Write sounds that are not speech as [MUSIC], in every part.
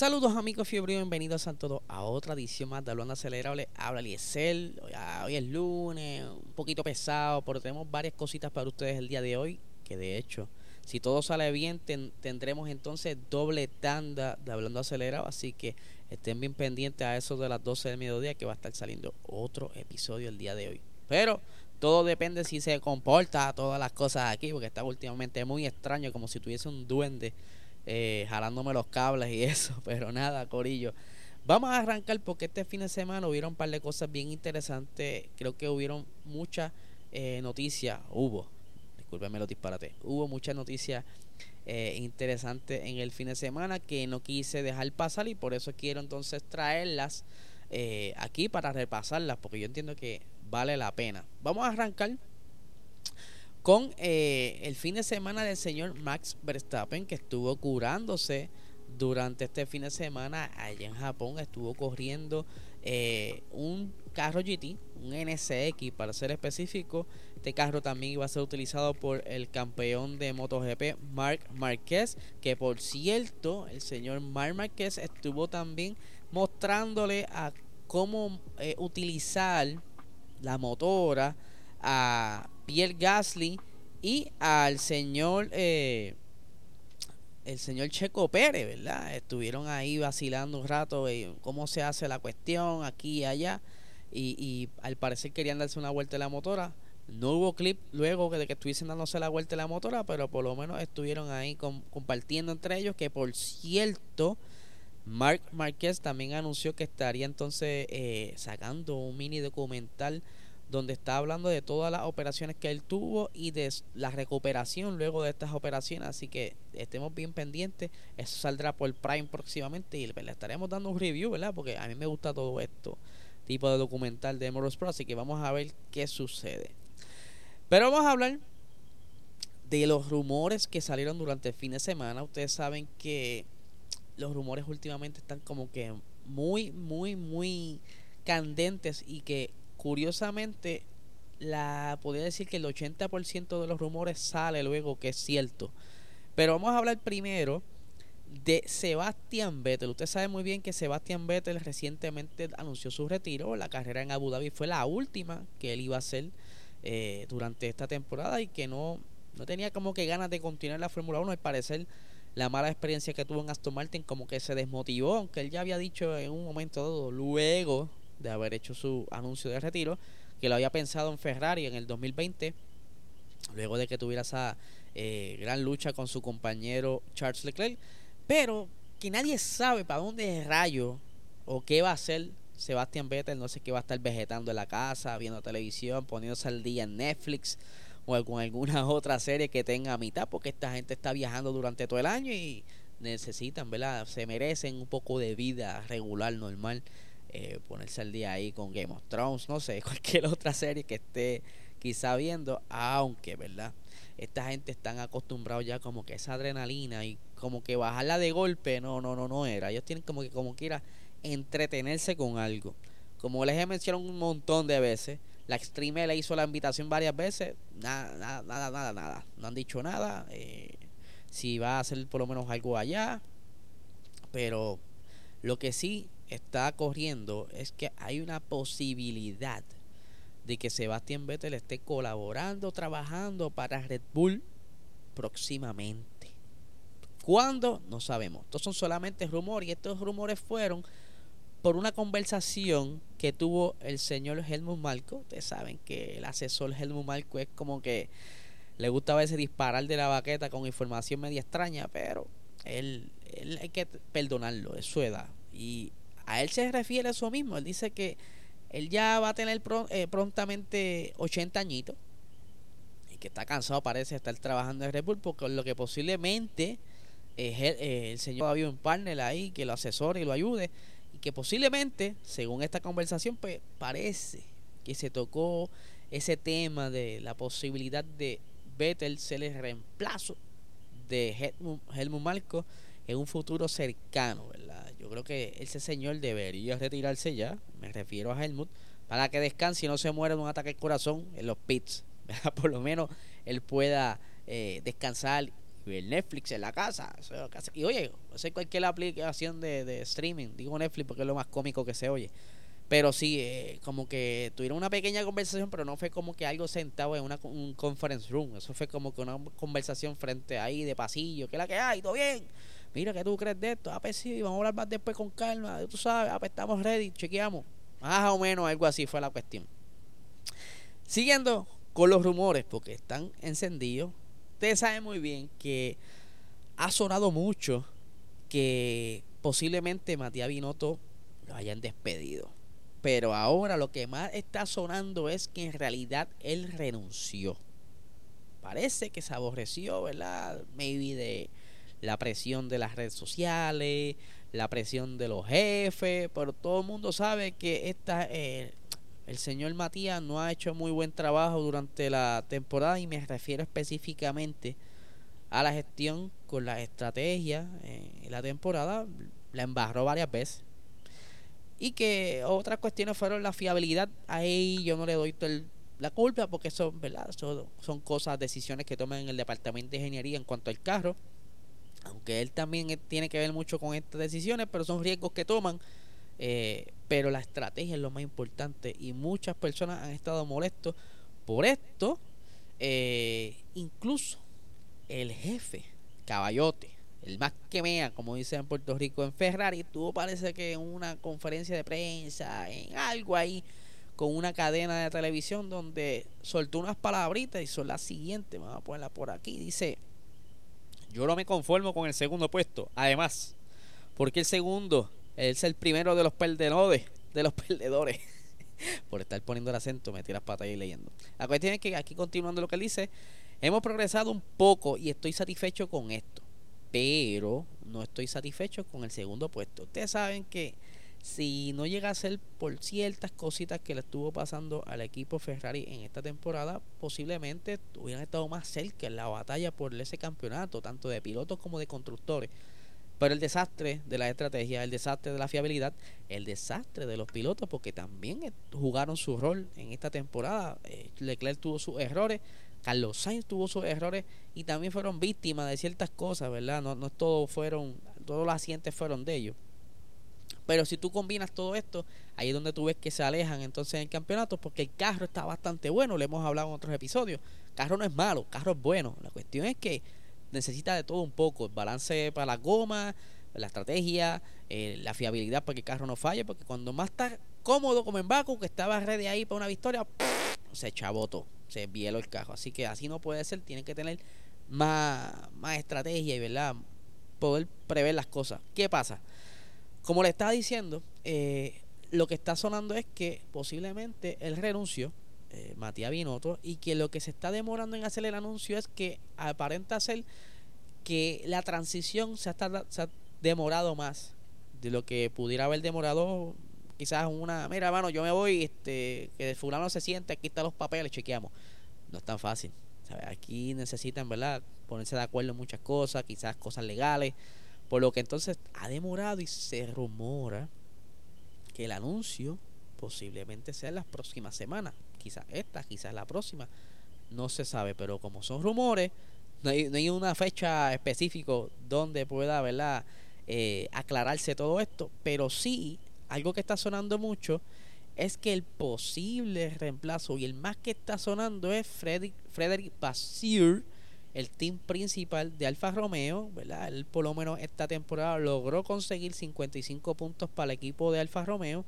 Saludos amigos fiebre, bienvenidos a todos a otra edición más de Hablando Acelerable. Habla Liesel, hoy, es lunes, un poquito pesado, pero tenemos varias cositas para ustedes el día de hoy, que de hecho, si todo sale bien, tendremos entonces doble tanda de Hablando Acelerado, así que estén bien pendientes a eso de las 12 del mediodía que va a estar saliendo otro episodio el día de hoy. Pero todo depende si se comporta todas las cosas aquí, porque está últimamente muy extraño, como si tuviese un duende eh, jalándome los cables y [LAUGHS] eso, pero nada, Corillo. Vamos a arrancar porque este fin de semana hubieron un par de cosas bien interesantes. Creo que hubieron muchas eh, noticias, hubo, discúlpeme los disparates, hubo muchas noticias eh, interesantes en el fin de semana que no quise dejar pasar y por eso quiero entonces traerlas eh, aquí para repasarlas porque yo entiendo que vale la pena. Vamos a arrancar con eh, el fin de semana del señor Max Verstappen que estuvo curándose durante este fin de semana allá en Japón. Estuvo corriendo eh, un carro GT un NSX para ser específico. Este carro también iba a ser utilizado por el campeón de MotoGP Marc Marquez que por cierto el señor Marc Marquez estuvo también mostrándole a cómo eh, utilizar la motora a Pierre Gasly y al señor eh, el señor Checo Pérez, ¿verdad? Estuvieron ahí vacilando un rato eh, cómo se hace la cuestión aquí y allá y, y, al parecer querían darse una vuelta en la motora. No hubo clip luego de que estuviesen dándose la vuelta en la motora, pero por lo menos estuvieron ahí compartiendo entre ellos que por cierto Mark Márquez también anunció que estaría entonces eh, sacando un mini documental donde está hablando de todas las operaciones que él tuvo y de la recuperación luego de estas operaciones. Así que estemos bien pendientes. Eso saldrá por Prime próximamente y le estaremos dando un review, ¿verdad? Porque a mí me gusta todo esto, tipo de documental de Moros Pro. Así que vamos a ver qué sucede. Pero vamos a hablar de los rumores que salieron durante el fin de semana. Ustedes saben que los rumores últimamente están como que muy, muy, muy candentes y que curiosamente, la podría decir que el 80% de los rumores sale luego que es cierto. Pero vamos a hablar primero de Sebastián Vettel. Usted sabe muy bien que Sebastián Vettel recientemente anunció su retiro. La carrera en Abu Dhabi fue la última que él iba a hacer eh, durante esta temporada y que no, no tenía como que ganas de continuar la Fórmula 1. Al parecer, la mala experiencia que tuvo en Aston Martin como que se desmotivó, aunque él ya había dicho en un momento dado, luego de haber hecho su anuncio de retiro, que lo había pensado en Ferrari en el 2020, luego de que tuviera esa eh, gran lucha con su compañero Charles Leclerc, pero que nadie sabe para dónde es rayo o qué va a hacer Sebastián Vettel, no sé qué va a estar vegetando en la casa, viendo televisión, poniéndose al día en Netflix o con alguna [LAUGHS] otra serie que tenga a mitad, porque esta gente está viajando durante todo el año y necesitan, ¿verdad? Se merecen un poco de vida regular, normal eh, ponerse al día ahí con Game of Thrones, no sé, [LAUGHS] cualquier otra serie que esté quizá viendo, aunque, ¿verdad? Esta gente están acostumbrados ya como que esa adrenalina y como que bajarla de golpe, no, no, no, no era. Ellos tienen como que como quiera entretenerse con algo. Como les he mencionado un montón de veces, la Extreme le hizo la invitación varias veces, nada, nada, nada, nada, nada. No han dicho nada. Eh, si va a hacer por lo menos algo allá. Pero lo que sí está corriendo es que hay una posibilidad de que Sebastián Vettel esté colaborando, trabajando para Red Bull próximamente. ¿Cuándo? No sabemos. Estos son solamente rumores y estos rumores fueron por una conversación que tuvo el señor Helmut Marco. Ustedes saben que el asesor Helmut Marco es como que le gusta a veces disparar de la baqueta con información media extraña, pero él, él hay que perdonarlo, es su edad. Y a él se refiere a eso mismo. Él dice que él ya va a tener eh, prontamente 80 añitos y que está cansado, parece, de estar trabajando en Red Bull, porque lo que posiblemente el señor había un partner ahí que lo asesore y lo ayude y que posiblemente, según esta conversación, pues parece que se tocó ese tema de la posibilidad de Vettel ser el reemplazo de Helmut, Marco en un futuro cercano, ¿verdad? Yo creo que ese señor debería retirarse ya, me refiero a Helmut, para que descanse y no se muera de un ataque al corazón en los pits, [LAUGHS] Por lo menos él pueda eh, descansar y ver Netflix en la casa. Y oye, hacer cualquier aplicación de, de streaming, digo Netflix porque es lo más cómico que se oye pero sí, eh, como que tuvieron una pequeña conversación, pero no fue como que algo sentado en una un conference room. Eso fue como que una conversación frente ahí de pasillo. ¿Qué es la que hay? ¿Todo bien? Mira, ¿qué tú crees de esto? Ah, pues sí, vamos a hablar más después con calma. Tú sabes, ah, pues estamos ready, chequeamos. Más o menos algo así fue la cuestión. Siguiendo con los rumores, porque están encendidos. Ustedes saben muy bien que ha sonado mucho que posiblemente Matías Binotto lo hayan despedido pero ahora lo que más está sonando es que en realidad él renunció. Parece que se aborreció, ¿verdad? Maybe de la presión de las redes sociales, la presión de los jefes, pero todo el mundo sabe que esta, eh, el señor Matías no ha hecho muy buen trabajo durante la temporada y me refiero específicamente a la gestión con la estrategia en la temporada. La embarró varias veces y que otras cuestiones fueron la fiabilidad. Ahí yo no le doy la culpa porque son, ¿verdad? Son, cosas, decisiones que toman en el departamento de ingeniería en cuanto al carro. Aunque él también tiene que ver mucho con estas decisiones, pero son riesgos que toman. Eh, pero la estrategia es lo más importante y muchas personas han estado molestos por esto. Eh, incluso el jefe, Caballote, el más que mea, como dicen en Puerto Rico, en Ferrari, tuvo parece que en una conferencia de prensa, en algo ahí, con una cadena de televisión donde soltó unas palabritas y son las siguientes, vamos a ponerla por aquí, dice, yo no me conformo con el segundo puesto, además, porque el segundo es el primero de los perdedores, de los perdedores. [LAUGHS] por estar poniendo el acento, me tiras pata ahí leyendo. La cuestión es que aquí continuando lo que él dice, hemos progresado un poco y estoy satisfecho con esto pero no estoy satisfecho con el segundo puesto. Ustedes saben que si no llega a ser por ciertas cositas que le estuvo pasando al equipo Ferrari en esta temporada, posiblemente hubieran estado más cerca en la batalla por ese campeonato, tanto de pilotos como de constructores. Pero el desastre de la estrategia, el desastre de la fiabilidad, el desastre de los pilotos, porque también jugaron su rol en esta temporada. Eh, Leclerc tuvo sus errores, Carlos Sainz tuvo sus errores y también fueron víctimas de ciertas cosas, ¿verdad? No, no todos fueron, todos los accidentes fueron de ellos. Pero si tú combinas todo esto, ahí es donde tú ves que se alejan entonces en el campeonato, porque el carro está bastante bueno, le hemos hablado en otros episodios. El carro no es malo, el carro es bueno. La cuestión es que necesita de todo un poco, el balance para la goma, la estrategia, eh, la fiabilidad para que el carro no falle, porque cuando más está cómodo como en Baku, que estaba ready ahí para una victoria, se chabotó se bieló el carro. Así que así no puede ser, tiene que tener más, más estrategia y ¿verdad? poder prever las cosas. ¿Qué pasa? Como le estaba diciendo, eh, lo que está sonando es que posiblemente él renunció, eh, Matías Binotto, y que lo que se está demorando en hacer el anuncio es que aparenta ser que la transición se ha, se ha demorado más de lo que pudiera haber demorado quizás una, mira, hermano, yo me voy, este, que el fulano se siente, aquí están los papeles, chequeamos. No es tan fácil. Aquí necesitan, ¿verdad? Ponerse de acuerdo en muchas cosas, quizás cosas legales. Por lo que entonces ha demorado y se rumora que el anuncio posiblemente sea en las próximas semanas. Quizás esta, quizás la próxima. No se sabe, pero como son rumores, no hay, no hay una fecha específica donde pueda, ¿verdad? Eh, aclararse todo esto, pero sí algo que está sonando mucho es que el posible reemplazo y el más que está sonando es Frederick, Frederick Basir, el team principal de Alfa Romeo, ¿verdad? Él por lo menos esta temporada logró conseguir 55 puntos para el equipo de Alfa Romeo,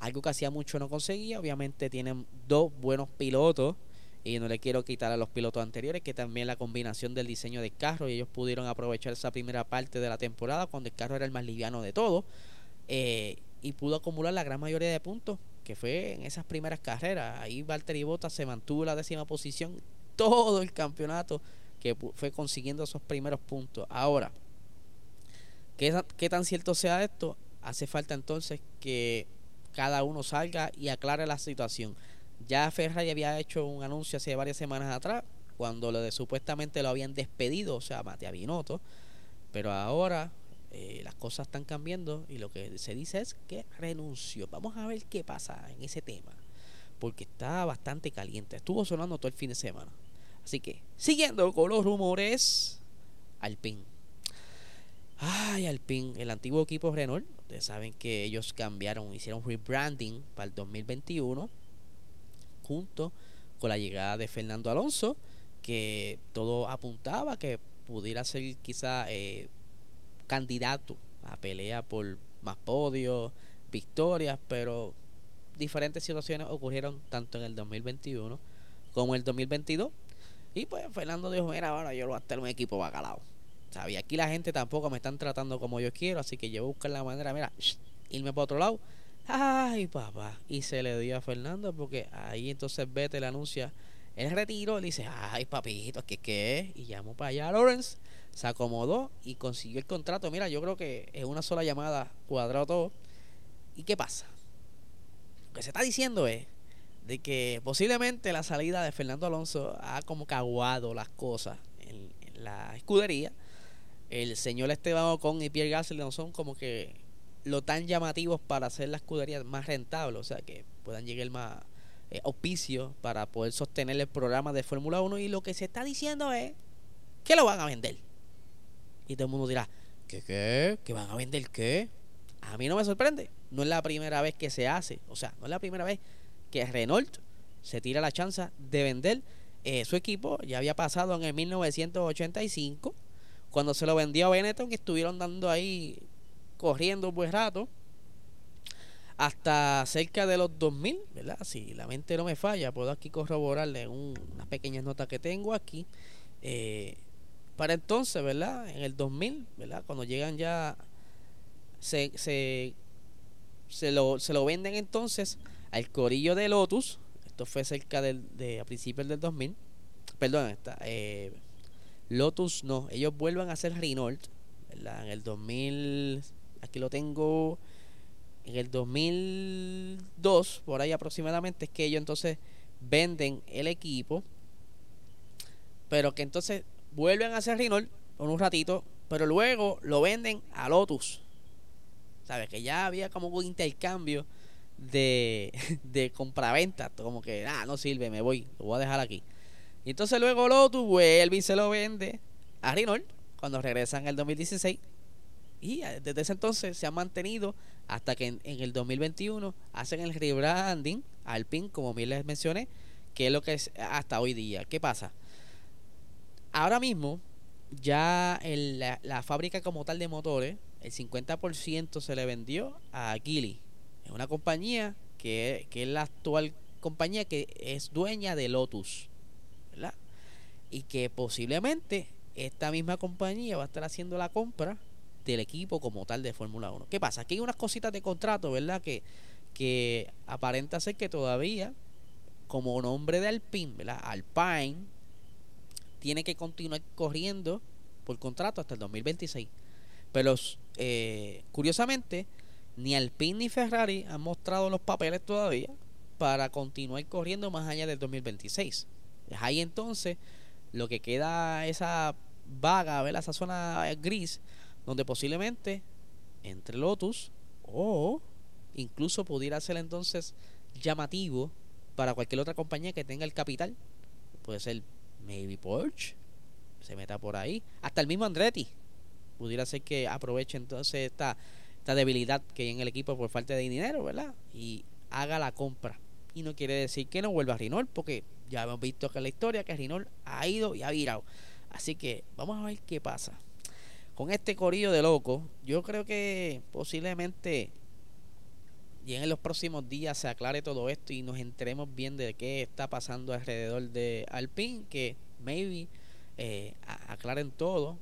algo que hacía mucho no conseguía, obviamente tienen dos buenos pilotos y no le quiero quitar a los pilotos anteriores que también la combinación del diseño del carro y ellos pudieron aprovechar esa primera parte de la temporada cuando el carro era el más liviano de todo. Eh, y pudo acumular la gran mayoría de puntos que fue en esas primeras carreras. Ahí Valtteri Bottas se mantuvo la décima posición todo el campeonato que fue consiguiendo esos primeros puntos. Ahora, ¿Qué, ¿Qué tan cierto sea esto? Hace falta entonces que cada uno salga y aclare la situación. Ya Ferrari había hecho un anuncio hace varias semanas atrás, cuando lo de supuestamente lo habían despedido, o sea, Matea Binotto, pero ahora eh, las cosas están cambiando y lo que se dice es que renunció. Vamos a ver qué pasa en ese tema, porque está bastante caliente. Estuvo sonando todo el fin de semana. Así que, siguiendo con los rumores, Alpine. Ay, Alpine, el antiguo equipo Renault. Ustedes saben que ellos cambiaron, hicieron rebranding para el 2021, junto con la llegada de Fernando Alonso, que todo apuntaba que pudiera ser quizá eh, candidato a pelea por más podios, victorias, pero diferentes situaciones ocurrieron tanto en el 2021 como en el 2022. Y pues Fernando dijo, mira, ahora yo lo voy a hacer un equipo bacalao. ¿Sabes? aquí la gente tampoco me están tratando como yo quiero, así que yo voy a buscar la manera, mira, irme para otro lado. Ay, papá. Y se le dio a Fernando porque ahí entonces vete le anuncia el retiro. Le dice, ay, papito, ¿qué qué? Y llamó para allá a Lawrence se acomodó y consiguió el contrato. Mira, yo creo que en una sola llamada cuadró todo. ¿Y qué pasa? Lo que se está diciendo es de que posiblemente la salida de Fernando Alonso ha como caguado las cosas en, la escudería. El señor Esteban Ocon y Pierre Gasly no son como que lo tan llamativos para hacer la escudería más rentable, o sea, que puedan llegar más eh, para poder sostener el programa de Fórmula 1 y lo que se está diciendo es que lo van a vender. Y todo el mundo dirá, ¿qué qué? ¿Que van a vender qué? A mí no me sorprende. No es la primera vez que se hace. O sea, no es la primera vez que Renault se tira la chance de vender eh, su equipo. Ya había pasado en el 1985, cuando se lo vendió a Benetton, que estuvieron dando ahí, corriendo un buen rato. Hasta cerca de los 2000, ¿verdad? Si la mente no me falla, puedo aquí corroborarle unas pequeñas notas que tengo aquí. Eh, para entonces, ¿verdad? En el 2000, ¿verdad? Cuando llegan ya, se, se, se, lo, se lo venden entonces al corillo de Lotus. Esto fue cerca del, de, a principios del 2000. Perdón, está, eh, Lotus no, ellos vuelven a hacer Renault. En el 2000, aquí lo tengo, en el 2002, por ahí aproximadamente, es que ellos entonces venden el equipo, pero que entonces vuelven a hacer Renault por un ratito, pero luego lo venden a Lotus. ¿Sabes? Que ya había como un intercambio de, [LAUGHS] de compraventa. Como que, ah, no sirve, me voy, lo voy a dejar aquí. Y entonces luego Lotus vuelve y se lo vende a Renault cuando regresan en el 2016. Y desde ese entonces se ha mantenido hasta que en, el 2021 hacen el rebranding al PIN, como bien les mencioné, que es lo que es hasta hoy día. ¿Qué pasa? ahora mismo ya la, fábrica como tal de motores, el 50% se le vendió a Geely. Es una compañía que, es la actual compañía que es dueña de Lotus. ¿verdad? Y que posiblemente esta misma compañía va a estar haciendo la compra del equipo como tal de Fórmula 1. ¿Qué pasa? Aquí hay unas cositas de contrato, ¿verdad? Que, que aparenta ser que todavía, como nombre de Alpine, ¿verdad? Alpine tiene que continuar corriendo por contrato hasta el 2026. Pero eh, curiosamente, ni Alpine ni Ferrari han mostrado los papeles todavía para continuar corriendo más allá del 2026. Es ahí entonces lo que queda esa vaga, ¿verdad? esa zona gris, donde posiblemente entre Lotus o incluso pudiera ser entonces llamativo para cualquier otra compañía que tenga el capital. Puede ser maybe Porsche se meta por ahí. Hasta el mismo Andretti pudiera ser que aproveche entonces esta, esta debilidad que hay en el equipo por falta de dinero, ¿verdad? Y haga la compra. Y no quiere decir que no vuelva a Rinol, porque ya hemos visto que en la historia que Rinol ha ido y ha virado. Así que vamos a ver qué pasa. Con este corillo de loco, yo creo que posiblemente y en los próximos días se aclare todo esto y nos enteremos bien de qué está pasando alrededor de Alpine, que maybe eh, aclaren todo,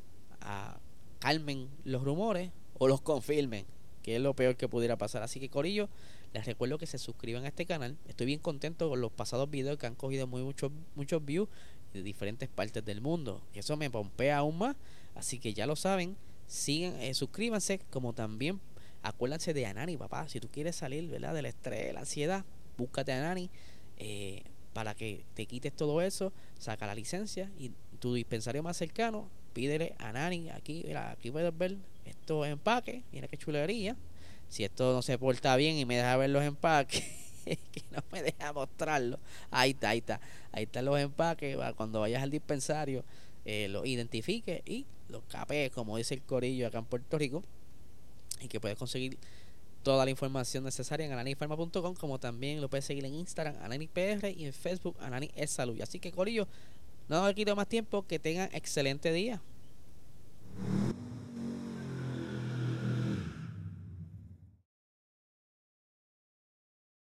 calmen los rumores o los confirmen, que es lo peor que pudiera pasar. Así que Corillo, les recuerdo que se suscriban a este canal. Estoy bien contento con los pasados videos que han cogido muy muchos muchos views de diferentes partes del mundo. Eso me pompea aún más. Así que ya lo saben, Siguen, eh, suscríbanse, como también acuérdense de Anani, papá. Si tú quieres salir ¿verdad? del estrés, la ansiedad, búscate a Anani eh, para que te quites todo eso, saca la licencia y tu dispensario más cercano, pídele a Nani. Aquí, mira, aquí puedes ver estos empaques. Mira qué chulería. Si esto no se porta bien y me deja ver los empaques, [LAUGHS] que no me deja mostrarlo. Ahí está, ahí está. Ahí están los empaques. Cuando vayas al dispensario, eh, los identifique y los capes, como dice el corillo acá en Puerto Rico. Y que puedes conseguir toda la información necesaria en ananifarma.com, como también lo puedes seguir en Instagram, AnaniPR, y en Facebook, Anani es Salud. Así que, Corillo, no me quito más tiempo, que tengan excelente día.